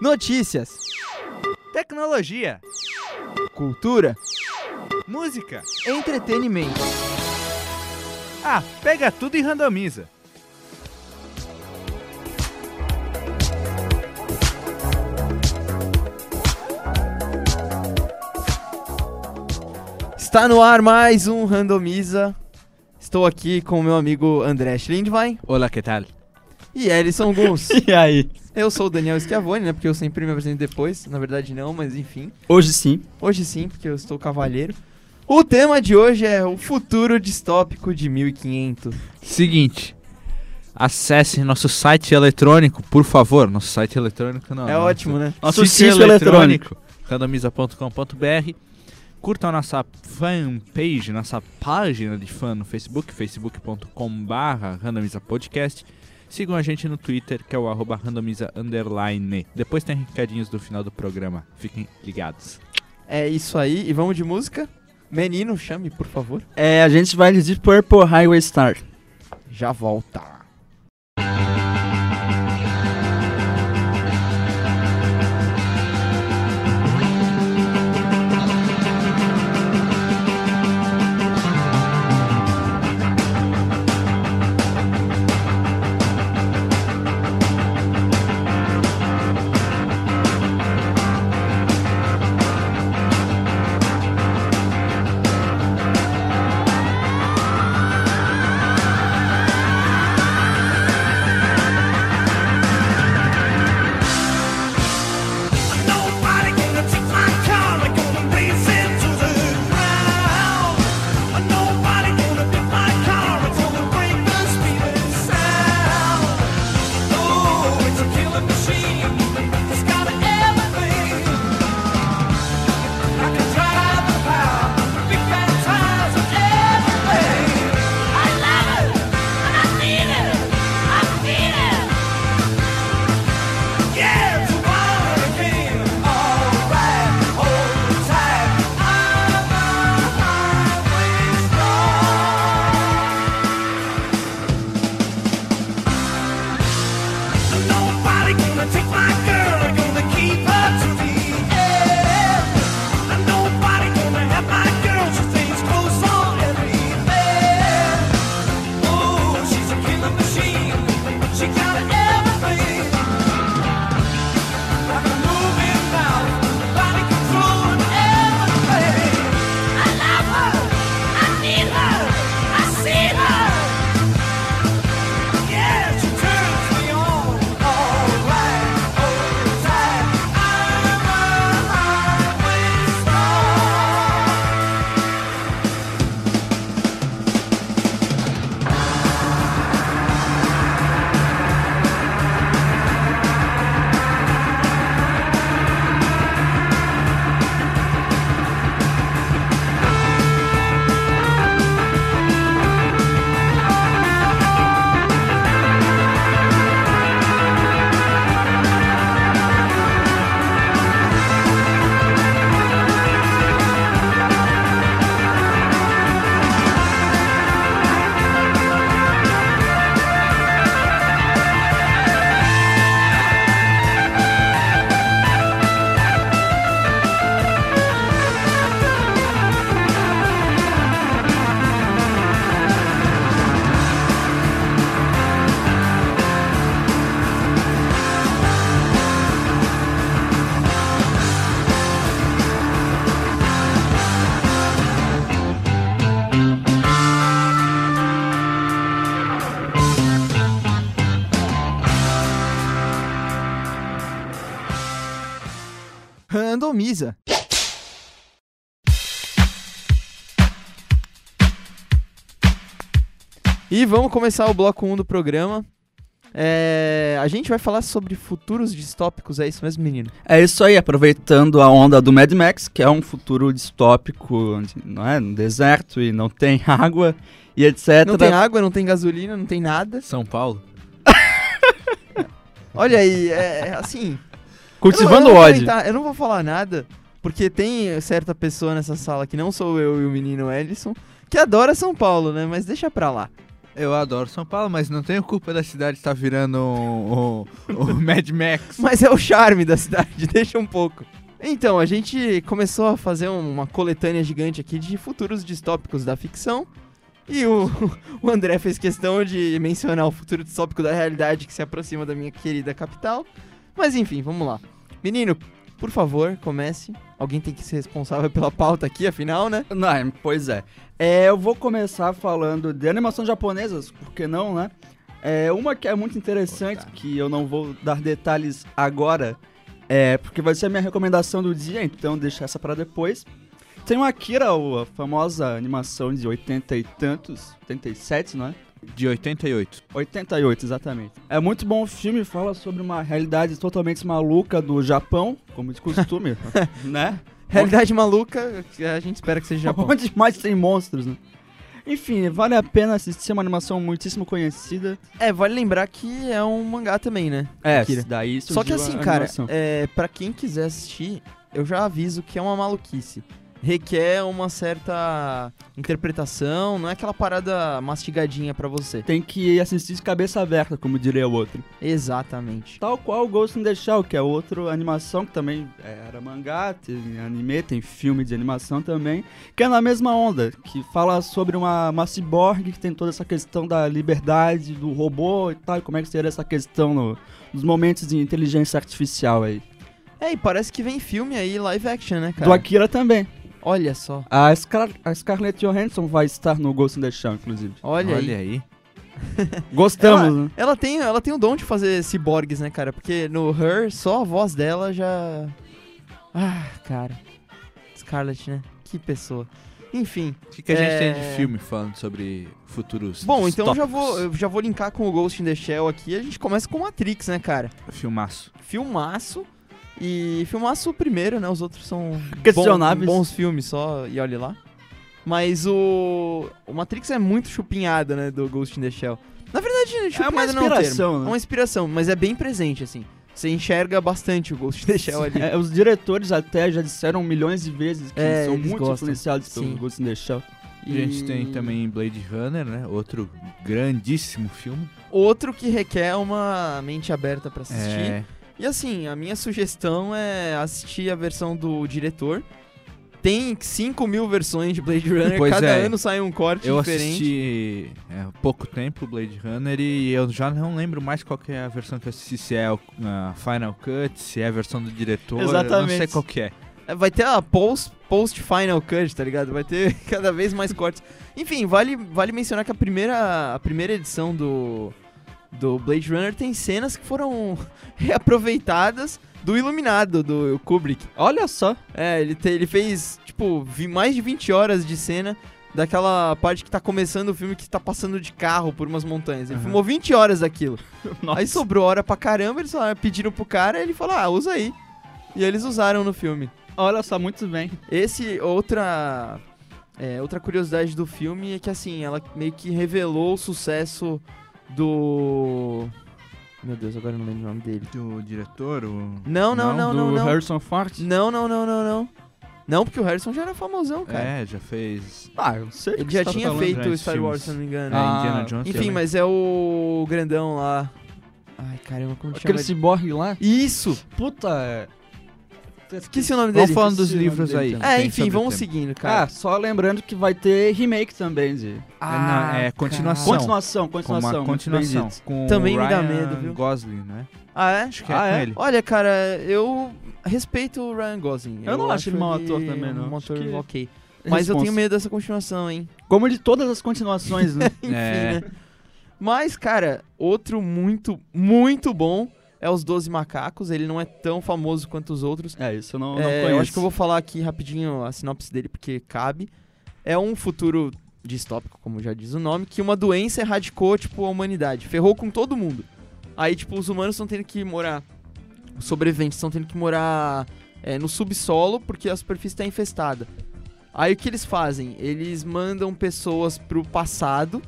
Notícias, Tecnologia, cultura, música. entretenimento. Ah, pega tudo e randomiza. Está no ar mais um Randomiza. Estou aqui com o meu amigo André Schlindwein Olá, que tal? E Ellison Guns. E aí? Eu sou o Daniel Schiavone, né? Porque eu sempre me apresento depois. Na verdade, não, mas enfim. Hoje sim. Hoje sim, porque eu estou cavalheiro. O tema de hoje é o futuro distópico de 1500. Seguinte. Acesse nosso site eletrônico, por favor. Nosso site eletrônico não. é ótimo, né? Nosso sítio eletrônico. randomiza.com.br. Curtam a nossa fanpage, nossa página de fã no Facebook, facebook.com.br randomizapodcast. Sigam a gente no Twitter, que é o arroba randomiza underline. Depois tem recadinhos do final do programa. Fiquem ligados. É isso aí. E vamos de música? Menino, chame, por favor. É, a gente vai de Purple Highway Star. Já volta. Randomiza. E vamos começar o bloco 1 do programa. É, a gente vai falar sobre futuros distópicos, é isso mesmo, menino? É isso aí, aproveitando a onda do Mad Max, que é um futuro distópico, onde não é, no deserto e não tem água e etc. Não tem água, não tem gasolina, não tem nada. São Paulo? Olha aí, é assim. Cultivando eu não, eu não vou ódio. comentar, eu não vou falar nada, porque tem certa pessoa nessa sala que não sou eu e o menino Ellison, que adora São Paulo, né? Mas deixa pra lá. Eu adoro São Paulo, mas não tenho culpa da cidade estar virando o, o, o Mad Max. Mas é o charme da cidade, deixa um pouco. Então, a gente começou a fazer uma coletânea gigante aqui de futuros distópicos da ficção. E o, o André fez questão de mencionar o futuro distópico da realidade que se aproxima da minha querida capital. Mas enfim, vamos lá. Menino, por favor, comece. Alguém tem que ser responsável pela pauta aqui, afinal, né? Não, pois é. É, Eu vou começar falando de animações japonesas, por que não, né? É, uma que é muito interessante, Opa. que eu não vou dar detalhes agora, é porque vai ser a minha recomendação do dia, então deixa essa pra depois. Tem o Akira, a famosa animação de 80 e tantos, 87, não é? De 88. 88, exatamente. É muito bom o filme, fala sobre uma realidade totalmente maluca do Japão, como de costume, né? Realidade maluca, que a gente espera que seja Japão. Onde mais tem monstros, né? Enfim, vale a pena assistir, é uma animação muitíssimo conhecida. É, vale lembrar que é um mangá também, né? É, Akira. daí Só que assim, cara, é, para quem quiser assistir, eu já aviso que é uma maluquice. Requer uma certa interpretação, não é aquela parada mastigadinha pra você. Tem que assistir de cabeça aberta, como diria o outro. Exatamente. Tal qual o Ghost in the Shell, que é outra animação que também era mangá, tem anime, tem filme de animação também, que é na mesma onda, que fala sobre uma, uma ciborgue que tem toda essa questão da liberdade do robô e tal, e como é que seria essa questão no- nos momentos de inteligência artificial aí. É, e parece que vem filme aí, live action, né, cara? Do Akira também. Olha só. A, Scar a Scarlett Johansson vai estar no Ghost in the Shell, inclusive. Olha, Olha aí. aí. Gostamos, né? Ela tem, ela tem o dom de fazer ciborgues, né, cara? Porque no Her, só a voz dela já. Ah, cara. Scarlett, né? Que pessoa. Enfim. O que, que a gente É. tem de filme falando sobre futuros Bom, então eu já vou, eu já vou linkar com o Ghost in the Shell aqui. A gente começa com Matrix, né, cara? Filmaço. Filmaço. E filmaço o primeiro, né? Os outros são. Bons, bons filmes só, e olhe lá. Mas o. O Matrix é muito chupinhada, né? Do Ghost in the Shell. Na verdade, chupinhada não é um termo. inspiração, É né? uma inspiração, mas é bem presente, assim. Você enxerga bastante o Ghost in the Shell ali. É, os diretores até já disseram milhões de vezes que É, são muito gostam. influenciados pelo Sim. Ghost in the Shell. A gente E tem também Blade Runner, né? Outro grandíssimo filme. Outro que requer uma mente aberta pra assistir. É, E assim, a minha sugestão é assistir a versão do diretor. Tem 5 mil versões de Blade Runner, Pois cada é. ano sai um corte eu diferente. assisti é, pouco tempo Blade Runner e eu já não lembro mais qual que é a versão que eu assisti, se é a Final Cut, se é a versão do diretor, eu não Exatamente. sei qual que é. É, Vai ter a post, post Final Cut, tá ligado? Vai ter cada vez mais cortes. Enfim, vale, vale mencionar que a primeira, a primeira edição do, do Blade Runner tem cenas que foram reaproveitadas do Iluminado, do Kubrick. Olha só. É, ele, te- ele fez, tipo, vi- mais de 20 horas de cena daquela parte que tá começando o filme que tá passando de carro por umas montanhas. Ele Aham. filmou 20 horas daquilo. Nossa. Aí sobrou hora pra caramba, eles falaram, pediram pro cara e ele falou, ah, usa aí. E eles usaram no filme. Olha só, muito bem. Esse, outra... é, outra curiosidade do filme é que, assim, ela meio que revelou o sucesso do... Meu Deus, agora eu não lembro o nome dele. Do diretor, o... Não, não, não, do não, não. Harrison Ford. Não, não, não, não, não. Não, porque o Harrison já era famosão, cara. É, já fez... Ah, eu sei do Ele que já tinha feito Star Wars, se eu não me engano. É, Ah, Indiana Jones Enfim, também. mas é o grandão lá. Ai, caramba, como que Aquele chama? ciborgue lá. Isso! Puta, é... Esqueci o nome dele. Vamos falando dos livros aí. É, enfim, vamos seguindo, Ah, cara. só lembrando que vai ter remake também de... não, é continuação. Continuação, Com continuação. uma muito bem continuação. Com Também o me dá Ryan medo, viu? Gosling, né? Ah, é? Acho que é Ah, com é? ele. Olha, cara, eu respeito o Ryan Gosling. Eu não acho ele mau ator também, não. Um ator que- ok. Mas eu tenho medo dessa continuação, hein? Como de todas as continuações, né? Enfim, É. né? Mas, cara, outro muito, muito bom é Os Doze Macacos. Ele não é tão famoso quanto os outros. é, isso eu não, não É, conheço. eu acho que eu vou falar aqui rapidinho a sinopse dele, porque cabe. É um futuro distópico, como já diz o nome, que uma doença erradicou, tipo, a humanidade. Ferrou com todo mundo. Aí, tipo, os humanos estão tendo que morar... Os sobreviventes estão tendo que morar é, no subsolo, porque a superfície está infestada. Aí, o que eles fazem? Eles mandam pessoas pro passado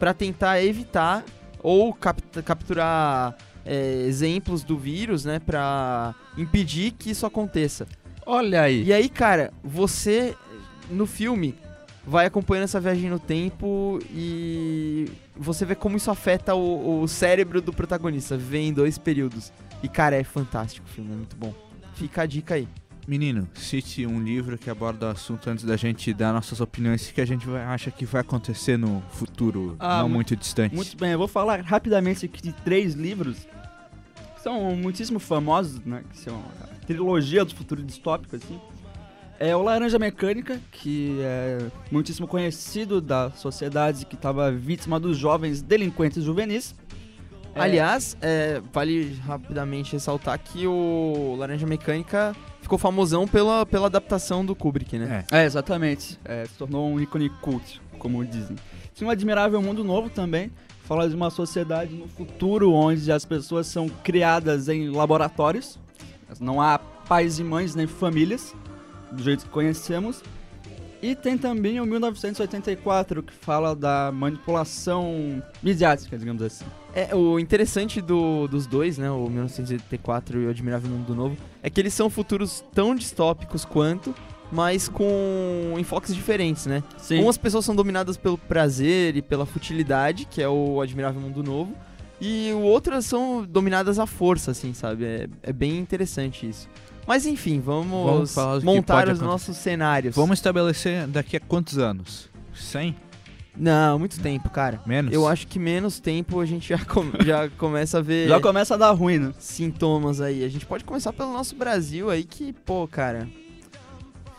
para tentar evitar ou capt- capturar é, exemplos do vírus, né? Pra impedir que isso aconteça. Olha aí. E aí, cara, você no filme vai acompanhando essa viagem no tempo e você vê como isso afeta o, o cérebro do protagonista, viver em dois períodos. E, cara, é fantástico o filme, é muito bom. Fica a dica aí. Menino, cite um livro que aborda o assunto antes da gente dar nossas opiniões. Que a gente vai- acha que vai acontecer no futuro Ah, não mu- muito distante. Muito bem, eu vou falar rapidamente aqui de três livros que são muitíssimo famosos, né? Que são a trilogia do futuro distópico, assim. É o Laranja Mecânica, que é muitíssimo conhecido da sociedade que estava vítima dos jovens delinquentes juvenis. É, Aliás, é, vale rapidamente ressaltar que o Laranja Mecânica ficou famosão pela, pela adaptação do Kubrick, né? É. É, exatamente. É, se tornou um ícone cult, como dizem. Tinha um admirável mundo novo também. Fala de uma sociedade no futuro onde as pessoas são criadas em laboratórios. Não há pais e mães nem famílias, do jeito que conhecemos. E tem também o 1984, que fala da manipulação midiática, digamos assim. É, o interessante do- dos dois, né, o 1984 e o Admirável Mundo Novo, é que eles são futuros tão distópicos quanto, mas com enfoques diferentes, né? Sim. Umas pessoas são dominadas pelo prazer e pela futilidade, que é o Admirável Mundo Novo, e outras são dominadas à força, assim, sabe? É, é bem interessante isso. Mas enfim, vamos, Vamos montar os nossos cenários. Vamos estabelecer daqui a quantos anos? 100? Não, muito tempo, cara. Menos? Eu acho que menos tempo a gente já, com- já começa a ver Já começa a dar ruim, né? sintomas aí. A gente pode começar pelo nosso Brasil aí, que, pô, cara,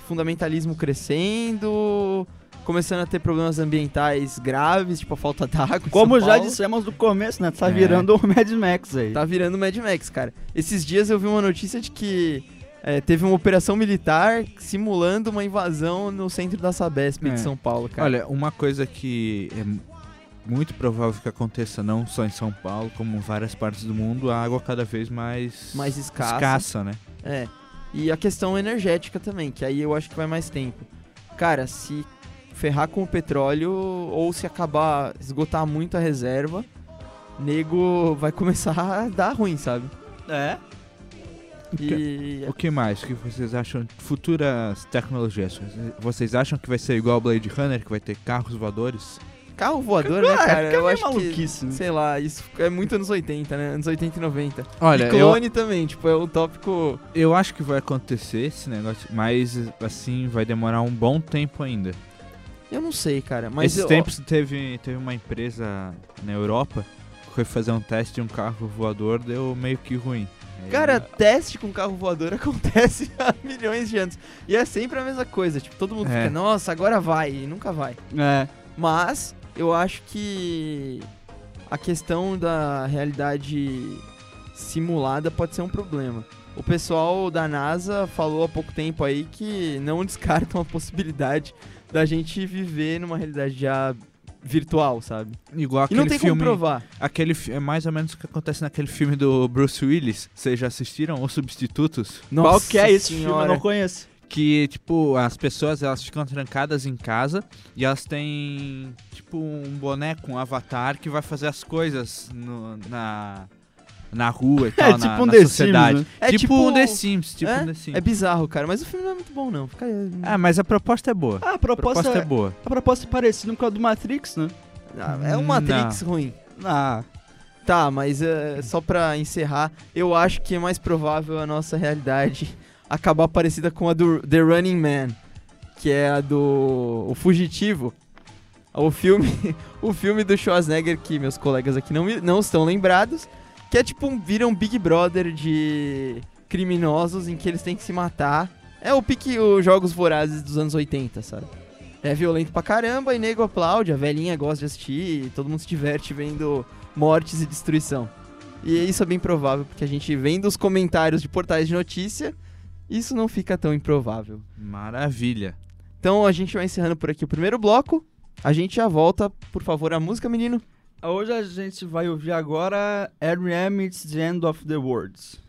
fundamentalismo crescendo, começando a ter problemas ambientais graves, tipo a falta d'água. Como São já Paulo. dissemos no começo, né? Tá É. virando o Mad Max aí. Tá virando Mad Max, cara. Esses dias eu vi uma notícia de que é, teve uma operação militar simulando uma invasão no centro da Sabesp É. de São Paulo, cara. Olha, uma coisa que é muito provável que aconteça, não só em São Paulo, como em várias partes do mundo, a água cada vez mais, mais escassa. escassa, né? É. E a questão energética também, que aí eu acho que vai mais tempo. Cara, se ferrar com o petróleo ou se acabar, esgotar muito a reserva, nego vai começar a dar ruim, sabe? É. E O que mais? O que vocês acham de futuras tecnologias? Vocês acham que vai ser igual ao Blade Runner, que vai ter carros voadores? carro voador, né, Ah, cara? fica Eu acho que, maluquice, né? sei lá, isso é muito anos 80, né? Anos 80 e 90. Olha, e eu, clone também, tipo, é um tópico... eu acho que vai acontecer esse negócio, mas assim, vai demorar um bom tempo ainda. Eu não sei, cara, mas Esses eu- tempos teve, teve uma empresa na Europa que foi fazer um teste de um carro voador, deu meio que ruim. Cara, teste com carro voador acontece há milhões de anos. E é sempre a mesma coisa. Tipo, todo mundo É. fica, nossa, agora vai. E nunca vai. É. Mas eu acho que a questão da realidade simulada pode ser um problema. O pessoal da NASA falou há pouco tempo aí que não descartam a possibilidade da gente viver numa realidade já virtual, sabe? igual E aquele não tem filme. como provar. Aquele é mais ou menos o que acontece naquele filme do Bruce Willis. Vocês já assistiram Os Substitutos? Qual que é esse filme? Eu senhora. não conheço. Que, tipo, as pessoas elas ficam trancadas em casa e elas têm, tipo, um boneco, um avatar que vai fazer as coisas no- na, na rua e tal, É na, tipo um na The Sims, sociedade. né? É tipo, tipo- um The Sims, tipo é? um The Sims. É bizarro, cara. Mas o filme não é muito bom, não. Fica... Ah, mas a proposta é boa. Ah, a A proposta, proposta é boa. a proposta é parecida com a do Matrix, né? Ah, é um Matrix ruim. Ah, Tá, mas é, só pra encerrar, eu acho que é mais provável a nossa realidade acabar parecida com a do The Running Man, que é a do o Fugitivo. O filme, o filme do Schwarzenegger que meus colegas aqui não, não estão lembrados, que é tipo um vira um Big Brother de criminosos em que eles têm que se matar. É o pique os jogos vorazes dos anos 80, sabe? É violento pra caramba e nego aplaude, a velhinha gosta de assistir, todo mundo se diverte vendo mortes e destruição. E isso é bem provável, porque a gente vendo os comentários de portais de notícia, isso não fica tão improvável. Maravilha. Então a gente vai encerrando por aqui o primeiro bloco. A gente já volta, por favor, a música, menino. Hoje a gente vai ouvir agora R.E.M. It's the End of the Words.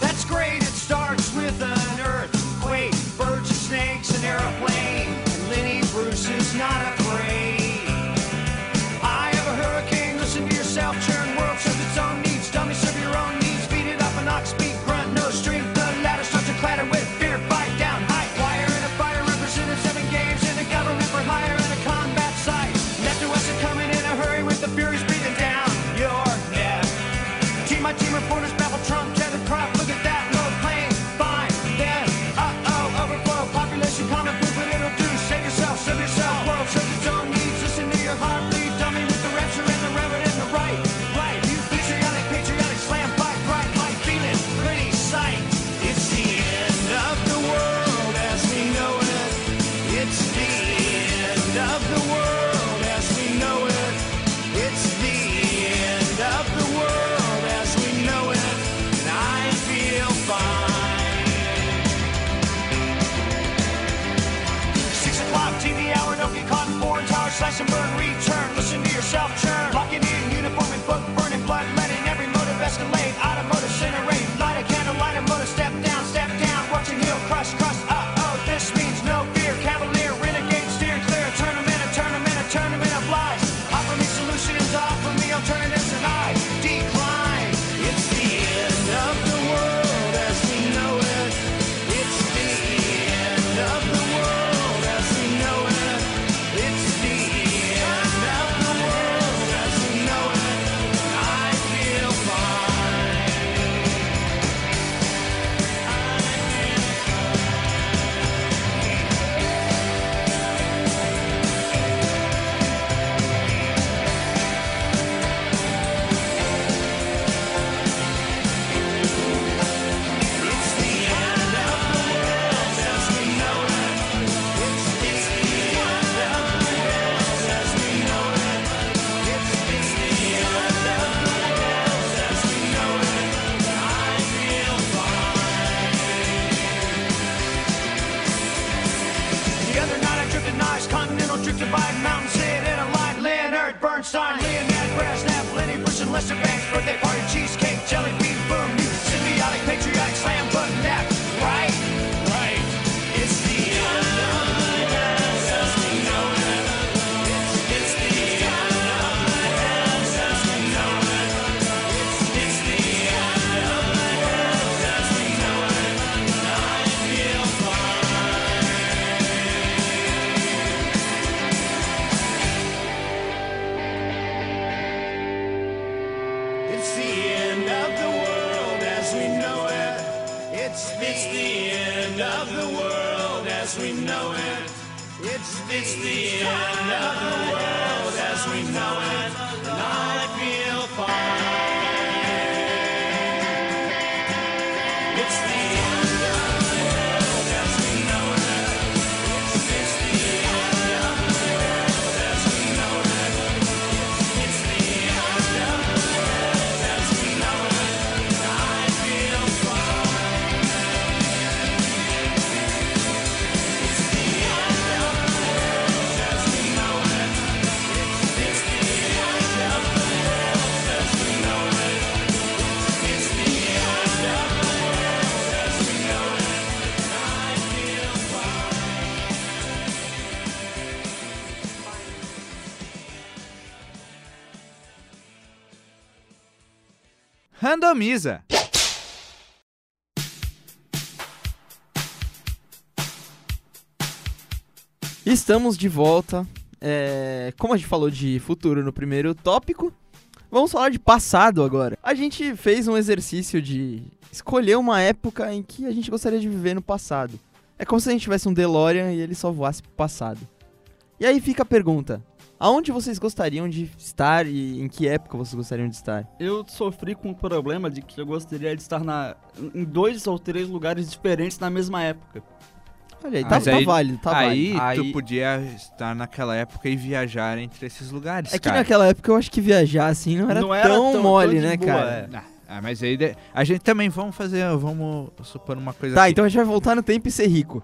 That's great, it starts with an earthquake, birds and snakes, an and Lenny Bruce is not afraid. Randomiza. Estamos de volta. É, como a gente falou de futuro no primeiro tópico, vamos falar de passado agora. A gente fez um exercício de escolher uma época em que a gente gostaria de viver no passado. É como se a gente tivesse um DeLorean e ele só voasse pro passado. E aí fica a pergunta: aonde vocês gostariam de estar e em que época vocês gostariam de estar? Eu sofri com o problema de que eu gostaria de estar na, em dois ou três lugares diferentes na mesma época. Olha aí, tá, Mas tá aí- válido, tá aí, válido. tu podia estar naquela época e viajar entre esses lugares, É que cara. naquela época eu acho que viajar assim não era, Não era tão, tão- mole, tão de né, boa, cara? é. Ah, ah, mas aí de- a gente também vamos fazer, vamos supor uma coisa Tá, aqui. então a gente vai voltar no tempo e ser rico.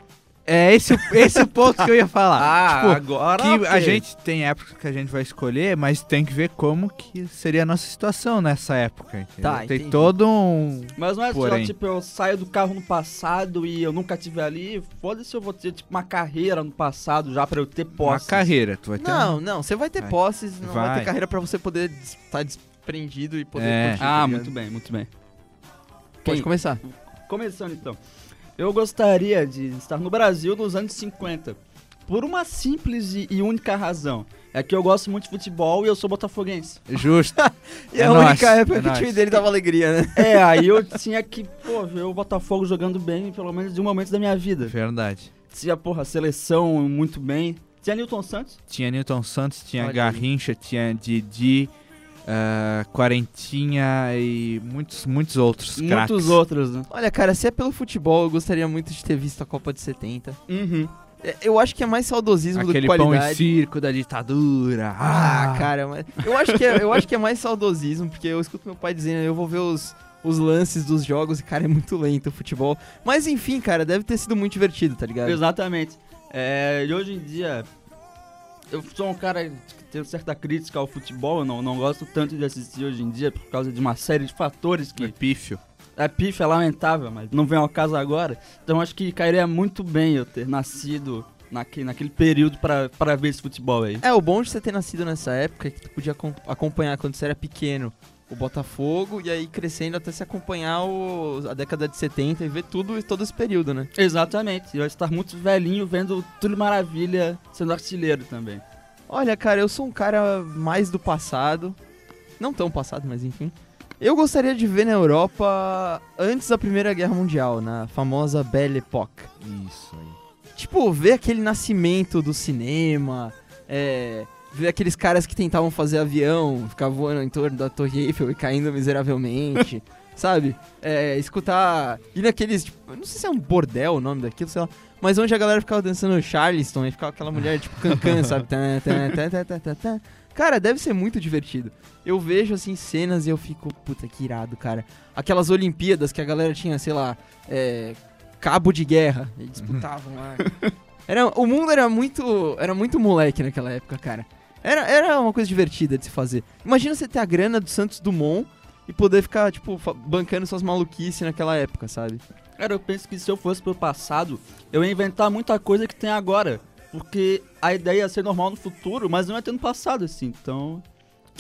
É esse, o- esse é o ponto que eu ia falar. Ah, tipo, agora que a gente tem épocas que a gente vai escolher, mas tem que ver como que seria a nossa situação nessa época, entendeu? Tá, tem entendi. todo um... Mas não é Porém. só, tipo, eu saio do carro no passado e eu nunca tive ali. Foda-se, eu vou ter, tipo, uma carreira no passado já pra eu ter Uma posse. carreira, tu vai ter Não, um- não, você vai ter Vai. posses, não vai. Vai. ter carreira pra você poder estar desprendido e poder É. curtir, tá Ah, muito bem, muito bem. Pode Quem? começar. Começando então. Eu gostaria de estar no Brasil nos anos 50. Por uma simples e, e única razão. É que eu gosto muito de futebol e eu sou botafoguense. Justo. E é, É a nóis, única época é que o time dele dava alegria, né? É, aí eu tinha que, pô, ver o Botafogo jogando bem, pelo menos de um momento da minha vida. Verdade. Tinha, porra, a seleção muito bem. Tinha Newton Santos. Tinha Newton Santos, tinha Olha aí. Garrincha, tinha Didi, ah, Quarentinha e muitos, muitos outros Muitos craques. outros, né? Olha, cara, se é pelo futebol, eu gostaria muito de ter visto a Copa de 70. Uhum. É, Eu acho que é mais saudosismo do que Aquele pão e qualidade. circo da ditadura. Ah, cara, mas eu acho que é, eu acho que é mais saudosismo, porque eu escuto meu pai dizendo, eu vou ver os, os lances dos jogos e, cara, é muito lento o futebol. Mas enfim, cara, deve ter sido muito divertido, tá ligado? Exatamente. É, e hoje em dia, eu sou um cara que tem certa crítica ao futebol, eu não, não gosto tanto de assistir hoje em dia por causa de uma série de fatores que Pífio. a pife é lamentável, mas não vem ao caso agora. Então acho que cairia muito bem eu ter nascido naquele, naquele período pra, pra ver esse futebol aí. É, o bom de você ter nascido nessa época é que tu podia acom- acompanhar quando você era pequeno o Botafogo e aí crescendo até se acompanhar o- a década de 70 e ver tudo todo esse período, né? Exatamente. Eu ia estar muito velhinho vendo Túlio Maravilha sendo artilheiro também. Olha, cara, eu sou um cara mais do passado. Não tão passado, mas enfim. Eu gostaria de ver na Europa antes da Primeira Guerra Mundial, na famosa Belle Époque. Isso aí. Tipo, ver aquele nascimento do cinema, é, ver aqueles caras que tentavam fazer avião, ficar voando em torno da Torre Eiffel e caindo miseravelmente, sabe? É, escutar. Ir naqueles. Tipo, não sei se é um bordel o nome daquilo, sei lá. Mas onde a galera ficava dançando Charleston e ficava aquela mulher tipo cancan, sabe? Tan, tan, tan, tan, tan, tan, tan. Cara, deve ser muito divertido. Eu vejo assim cenas e eu fico, puta que irado, cara. Aquelas Olimpíadas que a galera tinha, sei lá, é, cabo de guerra e disputavam lá. Era, o mundo era muito, era muito moleque naquela época, cara. Era, era uma coisa divertida de se fazer. Imagina você ter a grana do Santos Dumont e poder ficar, tipo, bancando suas maluquices naquela época, sabe? Cara, eu penso que se eu fosse pro passado, eu ia inventar muita coisa que tem agora. Porque a ideia ia ser normal no futuro, mas não ia ter no passado, assim. Então,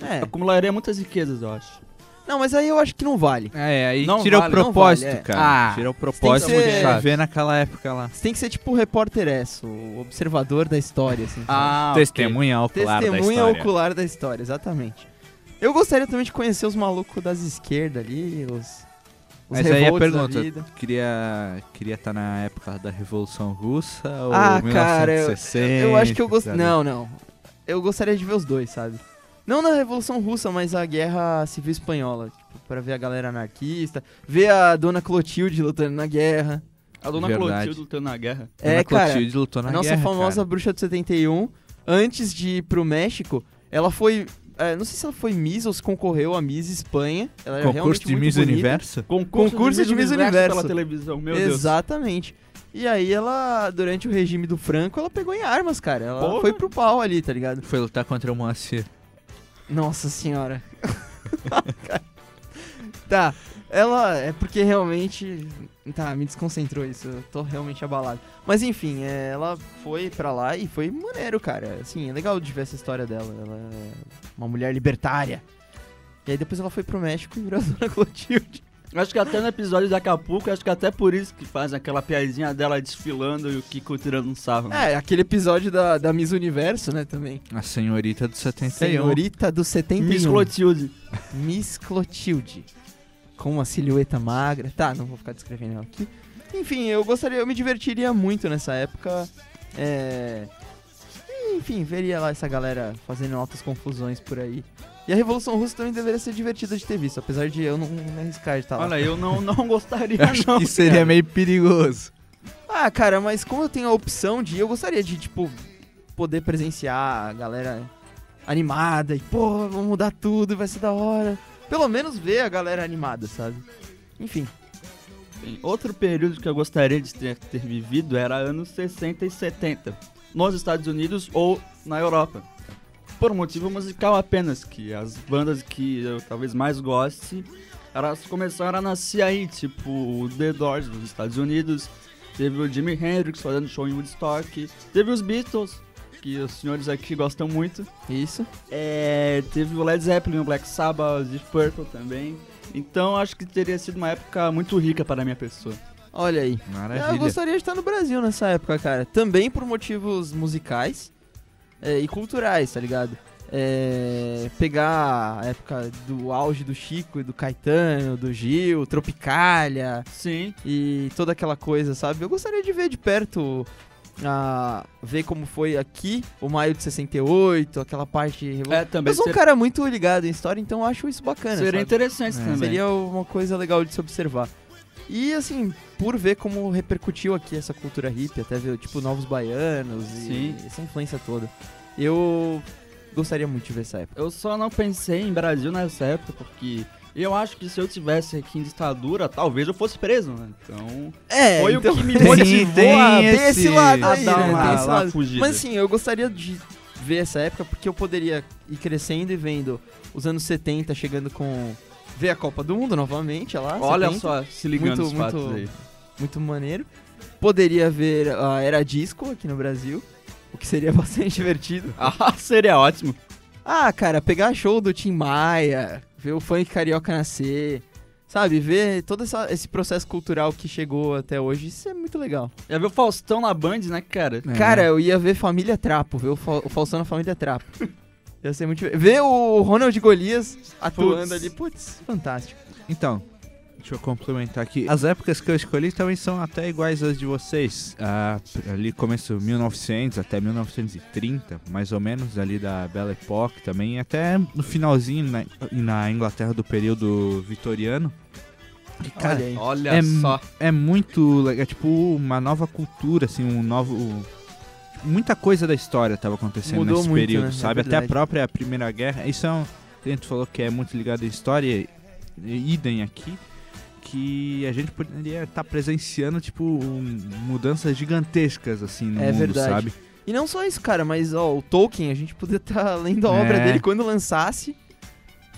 É. acumularia muitas riquezas, eu acho. Não, mas aí eu acho que não vale. É, aí Não tira vale, o propósito, vale, é. cara. Ah, tira o propósito de ser- ver naquela época lá. Você tem que ser tipo o repórter S, o observador da história, assim. Ah, Testemunha ocular da Testemunha história. ocular da história, exatamente. Eu gostaria também de conhecer os malucos das esquerdas ali, os. Os Mas aí a revoltos da pergunta, vida. queria queria estar na época da Revolução Russa ou Ah, cara, eu, 1960? eu acho que eu gosto. sabe? Não, não. Eu gostaria de ver os dois, sabe? Não na Revolução Russa, mas a Guerra Civil Espanhola. Tipo, pra ver a galera anarquista, ver a Dona Clotilde lutando na guerra. A dona Verdade. Clotilde lutando na guerra. É, Ana cara. Clotilde lutou na a nossa guerra, famosa cara. bruxa de 71, antes de ir pro México, ela foi. É, não sei se ela foi Miss ou se concorreu a Miss Espanha. Ela era Concurso de Miss bonita. Universo? Concurso, de Miss Universo. pela televisão, meu Deus. Exatamente. E aí ela, durante o regime do Franco, ela pegou em armas, cara. Ela Porra. foi pro pau ali, tá ligado? Foi lutar contra o Moacir. Nossa senhora. tá, ela é porque realmente. Tá, me desconcentrou isso. Eu tô realmente abalado. Mas enfim, é, ela foi pra lá e foi maneiro, cara. Assim, é legal de ver essa história dela. Ela é uma mulher libertária. E aí depois ela foi pro México e virou a Dona Clotilde. Acho que até no episódio de Acapulco, acho que até por isso que faz aquela piadinha dela desfilando e o Kiko tirando um sarro. É, aquele episódio da, da Miss Universo, né, também. A senhorita do 71. Senhorita do 71. Miss Clotilde. Miss Clotilde. Com uma silhueta magra. Tá, não vou ficar descrevendo ela aqui. Enfim, eu gostaria, eu me divertiria muito nessa época. É. Enfim, veria lá essa galera fazendo altas confusões por aí. E a Revolução Russa também deveria ser divertida de ter visto, apesar de eu não me arriscar de estar lá. Olha, eu não, não gostaria, Acho não. que seria cara. meio perigoso. Ah, cara, mas como eu tenho a opção de ir, eu gostaria de, tipo, poder presenciar a galera animada e, pô, vamos mudar tudo, vai ser da hora. Pelo menos ver a galera animada, sabe? Enfim. Outro período que eu gostaria de ter, ter vivido era anos 60 e 70, nos Estados Unidos ou na Europa. Por um motivo musical apenas, que as bandas que eu talvez mais goste, elas começaram a nascer aí, tipo o The Doors nos Estados Unidos, teve o Jimi Hendrix fazendo show em Woodstock, teve os Beatles, que os senhores aqui gostam muito, Isso. é, teve o Led Zeppelin, o Black Sabbath, o Deep Purple também. Então acho que teria sido uma época muito rica para a minha pessoa. Olha aí. Eu Maravilha. gostaria de estar no Brasil nessa época, cara. Também por motivos musicais. é, e culturais, tá ligado? É, pegar a época do auge do Chico e do Caetano, do Gil, Tropicália Sim. e toda aquela coisa, sabe? Eu gostaria de ver de perto, a, ver como foi aqui o maio de 68, aquela parte. revol- É, também eu sou um ser- cara muito ligado em história, então eu acho isso bacana. seria sabe? interessante É. também. Seria uma coisa legal de se observar. E assim, por ver como repercutiu aqui essa cultura hippie, até ver, tipo, novos baianos e Sim. essa influência toda. Eu gostaria muito de ver essa época. Eu só não pensei em Brasil nessa época porque eu acho que se eu tivesse aqui em ditadura, talvez eu fosse preso, né? Então, É, foi o que me Tem- motivou tem a, tem esse lado aí, né? uma, Tem esse uma lado. Mas assim, eu gostaria de ver essa época porque eu poderia ir crescendo e vendo os anos 70 chegando com. Ver a Copa do Mundo novamente, olha lá. Olha 70, só, se ligando Muito, muito- aí. Muito maneiro. Poderia ver a Era Disco aqui no Brasil, o que seria bastante divertido. Ah, seria ótimo. Ah, cara, pegar show do Tim Maia, ver o funk carioca nascer, sabe? Ver todo essa- esse processo cultural que chegou até hoje, isso é muito legal. Já viu o Faustão na Band, né, cara? É. Cara, eu ia ver Família Trapo, ver o, Fa o Faustão na Família Trapo. ia ser muito... Ver o Ronald Golias atuando Putz. ali, putz, fantástico. Então, deixa eu complementar aqui. As épocas que eu escolhi também são até iguais às de vocês. Ah, ali começo 1900 até 1930, mais ou menos, ali da Belle Époque também. Até no finalzinho na, na Inglaterra do período vitoriano. E, cara, Olha é, só. é muito legal, é tipo uma nova cultura, assim, um novo... Muita coisa da história estava acontecendo Mudou nesse muito, período, né? É sabe? Até a própria Primeira Guerra. Isso é um... A gente falou que é muito ligado à história, e idem aqui, que a gente poderia estar presenciando, tipo, um- mudanças gigantescas, assim, no É mundo, verdade. sabe? E não só isso, cara, mas ó, o Tolkien, a gente poderia estar lendo a obra É. dele quando lançasse.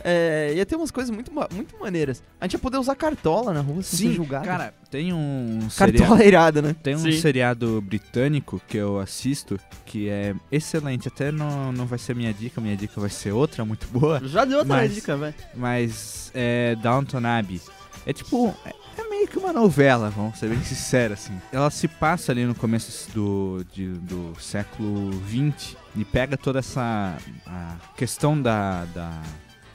É, ia ter umas coisas muito, muito maneiras. A gente ia poder usar cartola na rua sem ser julgado. cara, tem um seriado... cartola irada, né? Tem um Sim. seriado britânico que eu assisto que é excelente. Até não, não vai ser minha dica, minha dica vai ser outra muito boa. Já deu outra Mas- dica, velho. Mas é Downton Abbey. É tipo. É, meio que uma novela, vamos ser bem sinceros, assim. Ela se passa ali no começo do, de- do século XX e pega toda essa a questão da, da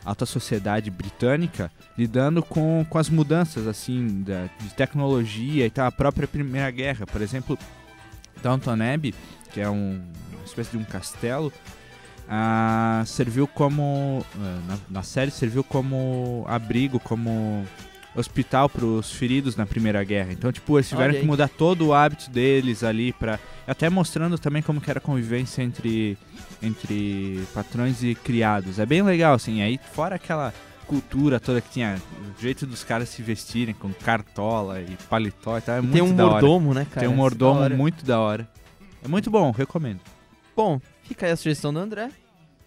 alta sociedade britânica lidando com, com as mudanças, assim, da, de tecnologia e tal, a própria Primeira Guerra. Por exemplo, Downton Abbey, que é um, uma espécie de um castelo, ah, serviu como ah, na, na série serviu como abrigo, como hospital para os feridos na Primeira Guerra. Então, tipo, eles tiveram que mudar todo o hábito deles ali para até mostrando também como que era a convivência entre entre patrões e criados. É bem legal assim. Aí fora aquela cultura toda que tinha o jeito dos caras se vestirem com cartola e paletó e tal, é muito Tem um da hora. mordomo, né, cara? Tem um é mordomo da hora. muito da hora. É muito bom, recomendo. Bom, fica aí a sugestão do André.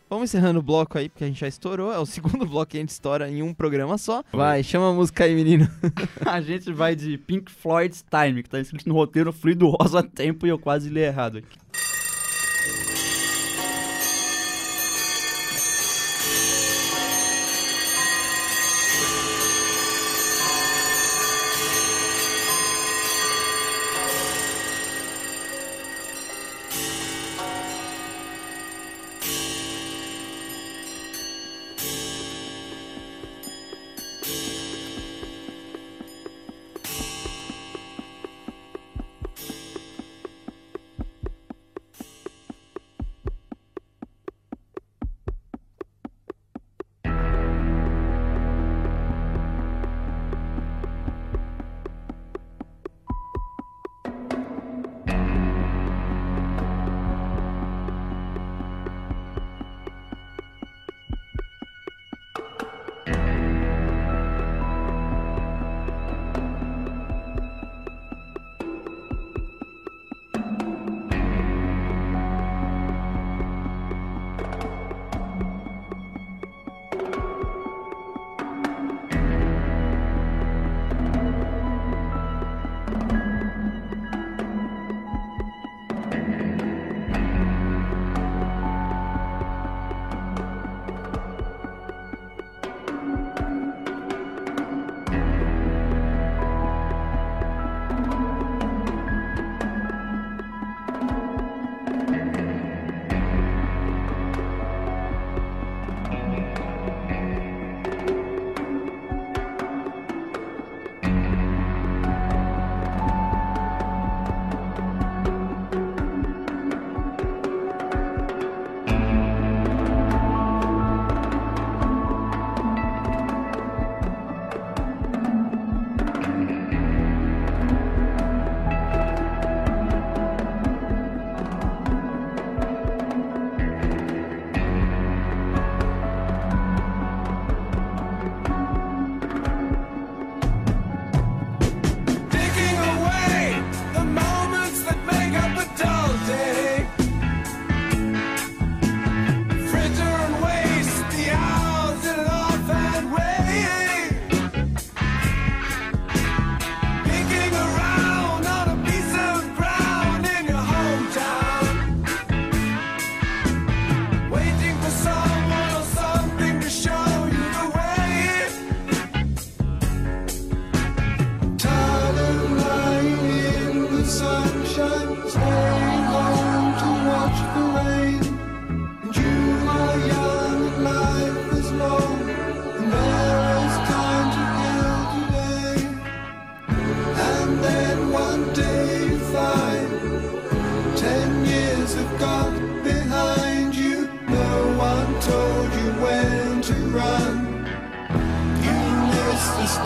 Vamos encerrando o bloco aí, porque a gente já estourou. É o segundo bloco que a gente estoura em um programa só. Vai, chama a música aí, menino. A gente vai de Pink Floyd's Time, que tá escrito no roteiro Fluido Rosa Tempo e eu quase li errado aqui.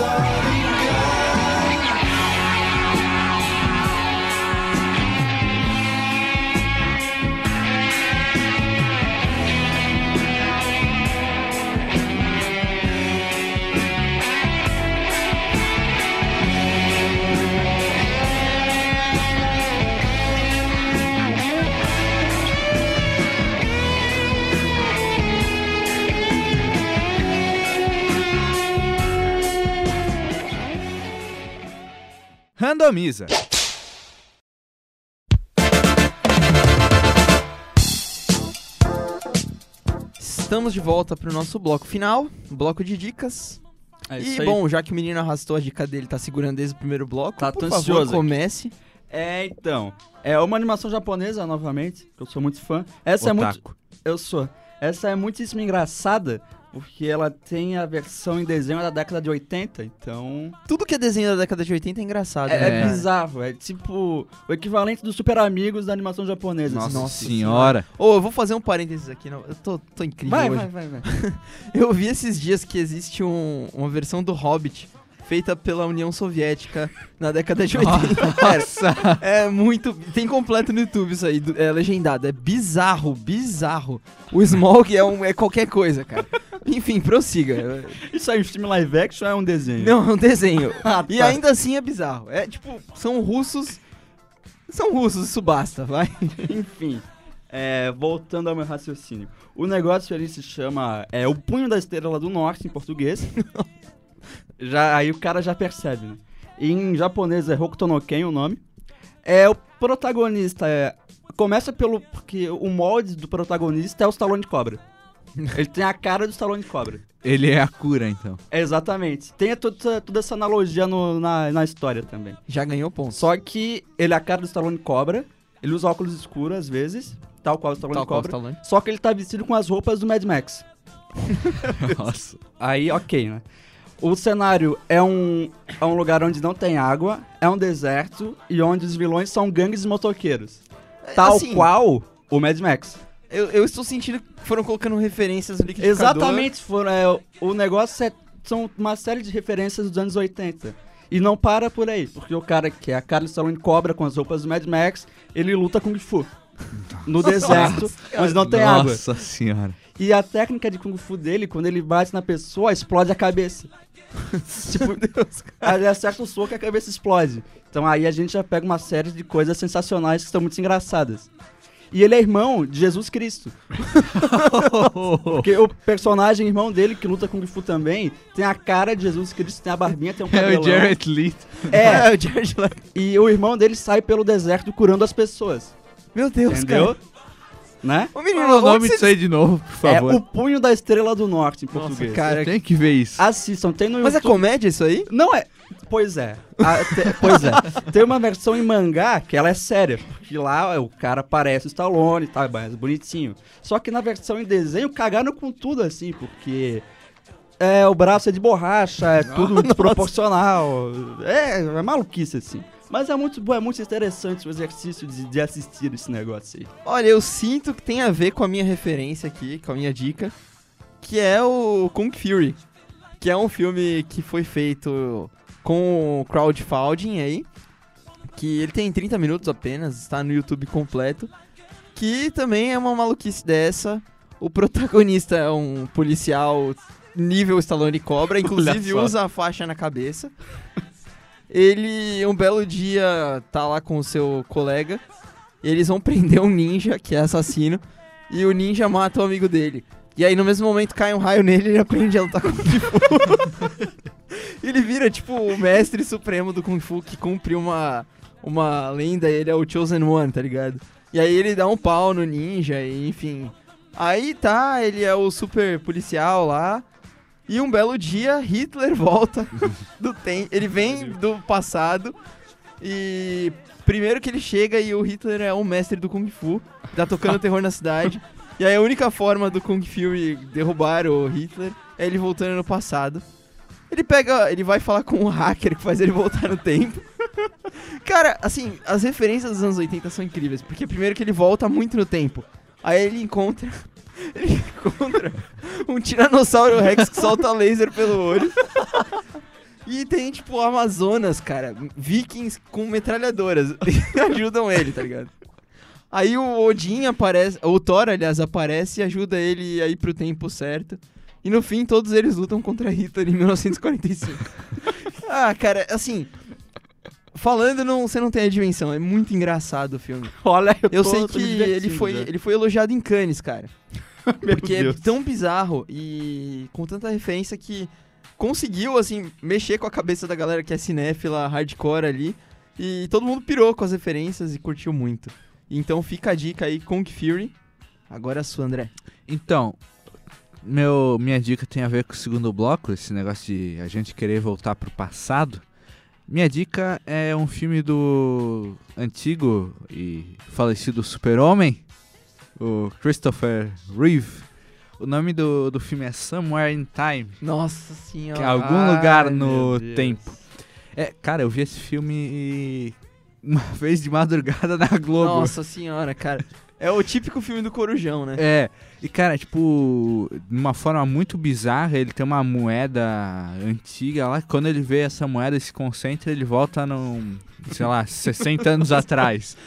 story. Randomiza. Estamos de volta pro nosso bloco final, bloco de dicas. É e bom, já que o menino arrastou a dica dele, tá segurando desde o primeiro bloco, Tá por favor, ansioso aqui. comece. É, então. É uma animação japonesa, novamente, que eu sou muito fã. Essa é muito. Otaku. Eu sou. Essa é muitíssimo engraçada, porque ela tem a versão em desenho da década de 80, então. Tudo que é desenho da década de 80 é engraçado. É, né? é bizarro. É tipo o equivalente dos Super Amigos da animação japonesa. Nossa, Nossa senhora. Ô, eu vou fazer um parênteses aqui, não. eu tô, tô incrível Vai, hoje. vai, vai, vai. Eu vi esses dias que existe um- uma versão do Hobbit feita pela União Soviética na década de 80. Cara, é muito. Tem completo no YouTube isso aí, é legendado. É bizarro, bizarro. O Smaug é, um, é qualquer coisa, cara. Enfim, prossiga. Isso aí, um filme live action ou é um desenho? Não, é um desenho. Ah, E tá. ainda assim é bizarro. É tipo, são russos. São russos, isso basta, vai. Enfim, é, voltando ao meu raciocínio. O negócio ele se chama é, O Punho da Estrela do Norte, em português. já, aí o cara já percebe, né? Em japonês é Hokuto no Ken o nome. É, o protagonista é... Começa pelo... Porque o molde do protagonista é o Stallone de Cobra. Ele tem a cara do Stallone de Cobra. Ele é a cura, então. É, exatamente. Tem toda, toda essa analogia no- na, na história também. Já ganhou ponto. Só que ele é a cara do Stallone de Cobra. Ele usa óculos escuros às vezes, tal qual o Stallone Tal Cobra. Stallone. Só que ele tá vestido com as roupas do Mad Max. Nossa. Aí, ok, né? O cenário é um, é um lugar onde não tem água, é um deserto e onde os vilões são gangues de motoqueiros. Tal Assim, qual o Mad Max. Eu, eu estou sentindo que foram colocando referências no liquidificador. Exatamente, foram, é, o negócio é, são uma série de referências dos anos 80. E não para por aí, porque o cara que é a cara do Stallone cobra com as roupas do Mad Max, ele luta Kung Fu. No deserto, onde não tem água. Nossa senhora. E a técnica de Kung Fu dele, quando ele bate na pessoa, explode a cabeça. tipo, aí acerta o soco e a cabeça explode. Então aí a gente já pega uma série de coisas sensacionais que estão muito engraçadas. E ele é irmão de Jesus Cristo. Porque o personagem irmão dele, que luta Kung Fu também, tem a cara de Jesus Cristo, tem a barbinha, tem um É cabelão. o Jared Leto. É, o George Leto. e o irmão dele sai pelo deserto curando as pessoas. Meu Deus, entendeu? cara. Né? Ô, menino, Fala o nome disso aí de novo, por É favor. o Punho da Estrela do Norte, em Nossa, português. cara. Tem que ver isso. Assistam, tem no Mas é YouTube. comédia isso aí? Não é. Pois é. Ah, te- pois é. Tem uma versão em mangá que ela é séria. Porque lá o cara parece o Stallone e tal, é mais bonitinho. Só que na versão em desenho cagaram com tudo assim, porque. É, o braço é de borracha, é tudo desproporcional. É, é maluquice assim. Mas é muito bom, é muito interessante o exercício de, de assistir esse negócio aí. Olha, eu sinto que tem a ver com a minha referência aqui, com a minha dica, que é o Kung Fury, que é um filme que foi feito com crowdfunding aí, que ele tem 30 minutos apenas, está no YouTube completo, que também é uma maluquice dessa. O protagonista é um policial nível Stallone Cobra, inclusive usa a faixa na cabeça. Ele, um belo dia, tá lá com o seu colega eles vão prender um ninja que é assassino e o ninja mata o amigo dele. E aí no mesmo momento cai um raio nele e ele aprende a lutar Kung Fu. ele vira tipo o mestre supremo do Kung Fu que cumpre uma, uma lenda, ele é o Chosen One, tá ligado? E aí ele dá um pau no ninja e enfim. Aí tá, ele é o super policial lá. E um belo dia Hitler volta do tempo, ele vem do passado E primeiro que ele chega e o Hitler é um mestre do Kung Fu, tá tocando terror na cidade. E aí a única forma do Kung Fury derrubar o Hitler é ele voltando no passado. Ele pega, ele vai falar com um hacker que faz ele voltar no tempo. Cara, assim, as referências dos anos 80 são incríveis, porque primeiro que ele volta muito no tempo. Aí ele encontra ele encontra um tiranossauro rex que solta laser pelo olho. E tem, tipo, Amazonas, cara. Vikings com metralhadoras. ajudam ele, tá ligado? Aí o Odin aparece. O Thor, aliás, aparece e ajuda ele a ir pro tempo certo. E no fim, todos eles lutam contra Hitler em 1945. ah, cara, assim. Falando, não, você não tem a dimensão. É muito engraçado o filme. Olha, eu, Eu sei que ele foi, já. ele foi elogiado em Cannes, cara. Porque é Deus. tão bizarro e com tanta referência que conseguiu, assim, mexer com a cabeça da galera que é cinéfila, hardcore ali. E todo mundo pirou com as referências e curtiu muito. Então fica a dica aí, Kung Fury. Agora é a sua, André. Então, meu, minha dica tem a ver com o segundo bloco, esse negócio de a gente querer voltar pro passado. Minha dica é um filme do antigo e falecido Super-Homem, o Christopher Reeve. O nome do, do filme é Somewhere in Time, Nossa senhora. que é algum lugar Ai, no meu Deus. tempo. É, cara, eu vi esse filme uma vez de madrugada na Globo. Nossa senhora, cara. É o típico filme do Corujão, né? É, e cara, tipo, de uma forma muito bizarra, ele tem uma moeda antiga lá, quando ele vê essa moeda e se concentra, ele volta num, sei lá, 60 anos atrás.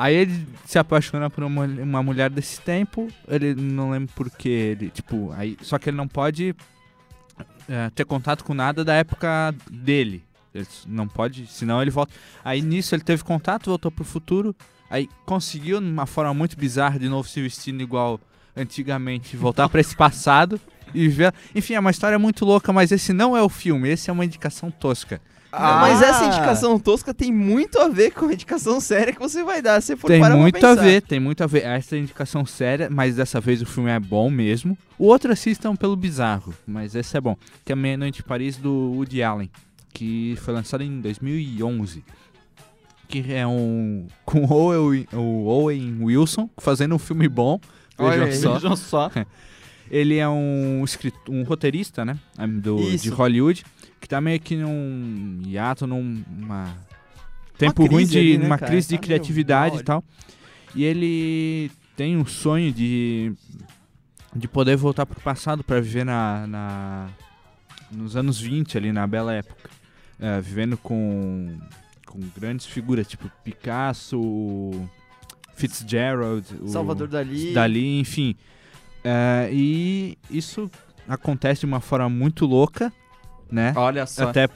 Aí ele se apaixona por uma, uma mulher desse tempo, ele não lembra por que ele, tipo, aí, só que ele não pode é, ter contato com nada da época dele. Ele não pode, senão ele volta. Aí nisso ele teve contato, voltou pro futuro, Aí conseguiu, uma forma muito bizarra, de novo se vestindo igual antigamente, voltar pra esse passado e ver. Enfim, é uma história muito louca, mas esse não é o filme, esse é uma indicação tosca. Ah, Mas essa indicação tosca tem muito a ver com a indicação séria que você vai dar, se for Tem parar pra muito a ver, tem muito a ver. Essa é a indicação séria, mas dessa vez o filme é bom mesmo. O outro assistam pelo bizarro, mas esse é bom. Que é Meia-Noite em Paris, do Woody Allen, que foi lançado em 2011. Que é um. com o Owen, o Owen Wilson fazendo um filme bom. Vejam só. Vejam só. Ele é um, escrito, um roteirista, né? Do, Isso. de Hollywood, que tá meio que num hiato, numa. Tempo ruim de. ali, né, uma cara? crise de Tá criatividade e tal. E ele tem um sonho de. de poder voltar pro passado pra viver na, na. nos anos 20, ali, na bela época. É, vivendo com. com grandes figuras, tipo Picasso, Fitzgerald. o- Salvador Dali. dali, enfim. É, e isso acontece de uma forma muito louca, né? Olha só. Até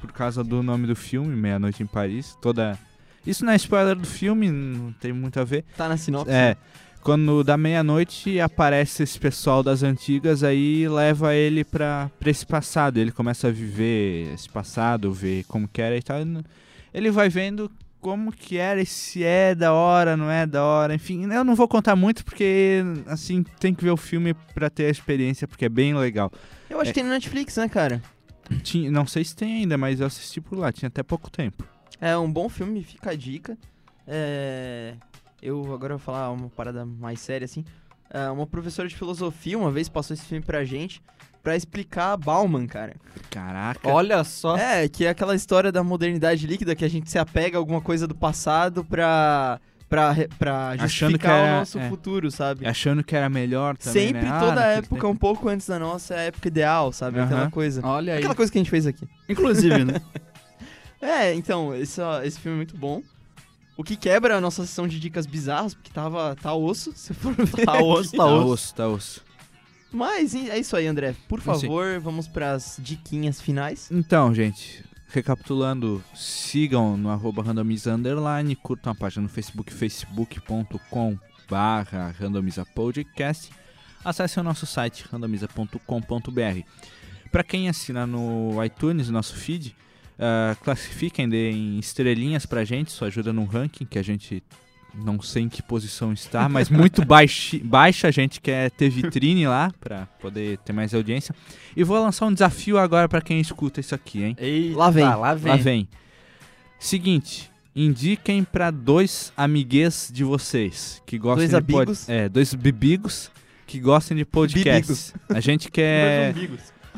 por causa do nome do filme, Meia Noite em Paris. Toda. Isso não é spoiler do filme, não tem muito a ver. Tá na sinopse. É. Quando dá meia-noite aparece esse pessoal das antigas aí e leva ele pra, pra esse passado. Ele começa a viver esse passado, ver como que era e tal. Ele vai vendo como que era, e se é da hora, não é da hora, enfim. Eu não vou contar muito porque, assim, tem que ver o filme pra ter a experiência, porque é bem legal. Eu acho É. que tem no Netflix, né, cara? Tinha, não sei se tem ainda, mas eu assisti por lá, tinha até pouco tempo. É um bom filme, fica a dica. É... Eu agora vou falar uma parada mais séria, assim. É, uma professora de filosofia uma vez passou esse filme pra gente pra explicar Bauman, cara. Caraca. Olha só. É, que é aquela história da modernidade líquida que a gente se apega a alguma coisa do passado pra, pra, pra Achando justificar que era- o nosso é. futuro, sabe? Achando que era melhor também, Sempre, né? Ah, toda naquele época, tempo. um pouco antes da nossa, é a época ideal, sabe? Aquela Aham. coisa. Olha aí. Aquela coisa que a gente fez aqui. Inclusive, né? É, então, esse, ó, esse filme é muito bom. O que quebra a nossa sessão de dicas bizarras, porque tava, tá osso, se for ver. Tá osso, tá Tá osso. osso, tá osso. Mas é isso aí, André. Por Sim. favor, vamos pras diquinhas finais. Então, gente, recapitulando, sigam no arroba randomiza underline, curtam a página no Facebook, facebook.com barra randomiza podcast. Acesse o nosso site, randomiza.com.br. Para quem assina no iTunes, nosso feed, ah, classifiquem, deem estrelinhas pra gente, isso ajuda no ranking, que a gente não sei em que posição está, mas muito baixa. A gente quer ter vitrine lá para poder ter mais audiência. E vou lançar um desafio agora para quem escuta isso aqui, hein? Eita, lá, vem, lá vem. Lá vem. Seguinte, indiquem para dois amigues de vocês que gostam dois de amigos. É, dois bibigos que gostem de podcasts. Bibigos. A gente quer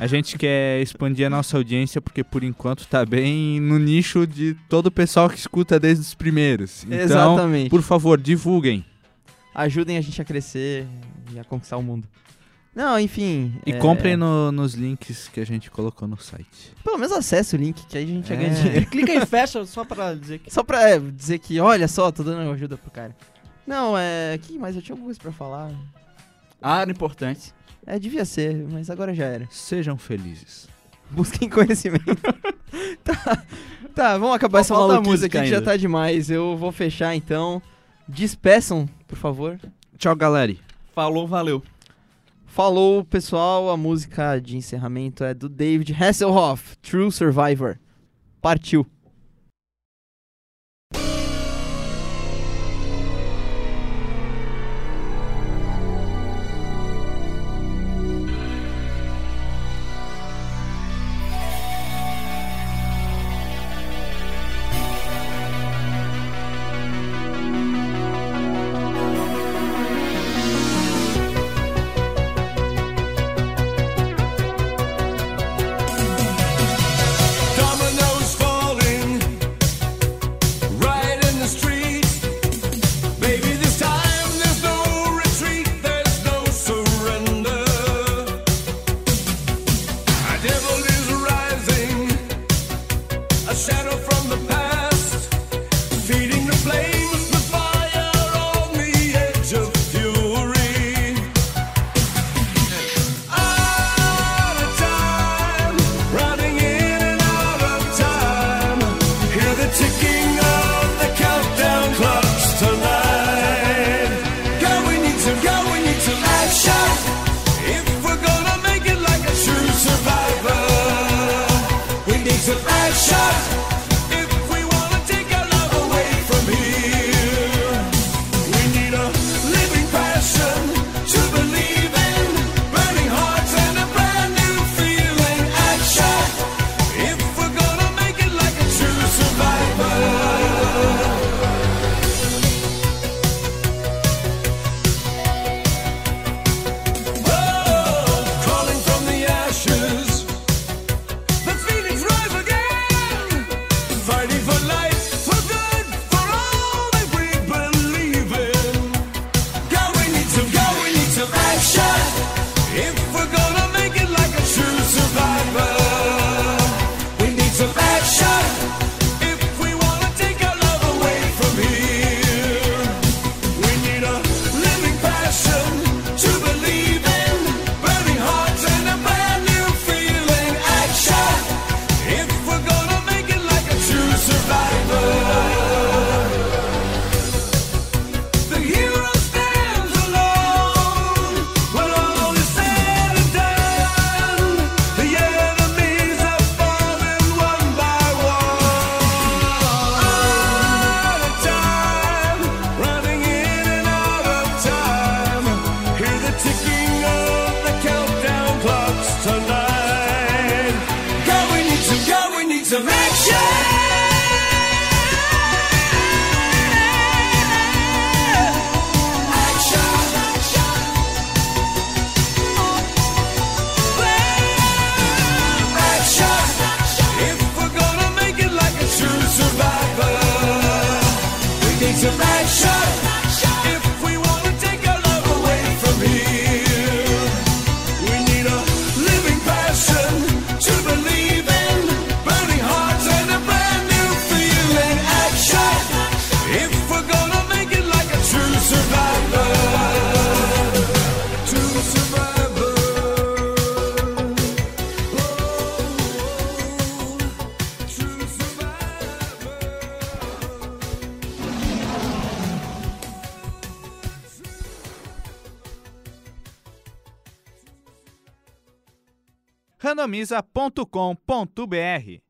a gente quer expandir a nossa audiência porque por enquanto tá bem no nicho de todo o pessoal que escuta desde os primeiros. Então, Exatamente. por favor, divulguem. Ajudem a gente a crescer e a conquistar o mundo. Não, enfim. E é... comprem no, nos links que a gente colocou no site. Pelo menos acesse o link, que aí a gente é. ganha dinheiro. Clica em fecha só pra dizer que. Só pra é, dizer que, olha só, tô dando ajuda pro cara. Não, é. que mais? Eu tinha alguma coisa pra falar. Ah, era importante. É, devia ser, mas agora já era. Sejam felizes. Busquem conhecimento. tá, tá, vamos acabar essa aula música aqui ainda. que já tá demais. Eu vou fechar então. Despeçam, por favor. Tchau, galera. Falou, valeu. Falou, pessoal. A música de encerramento é do David Hasselhoff, True Survivor. Partiu. camisa.com.br.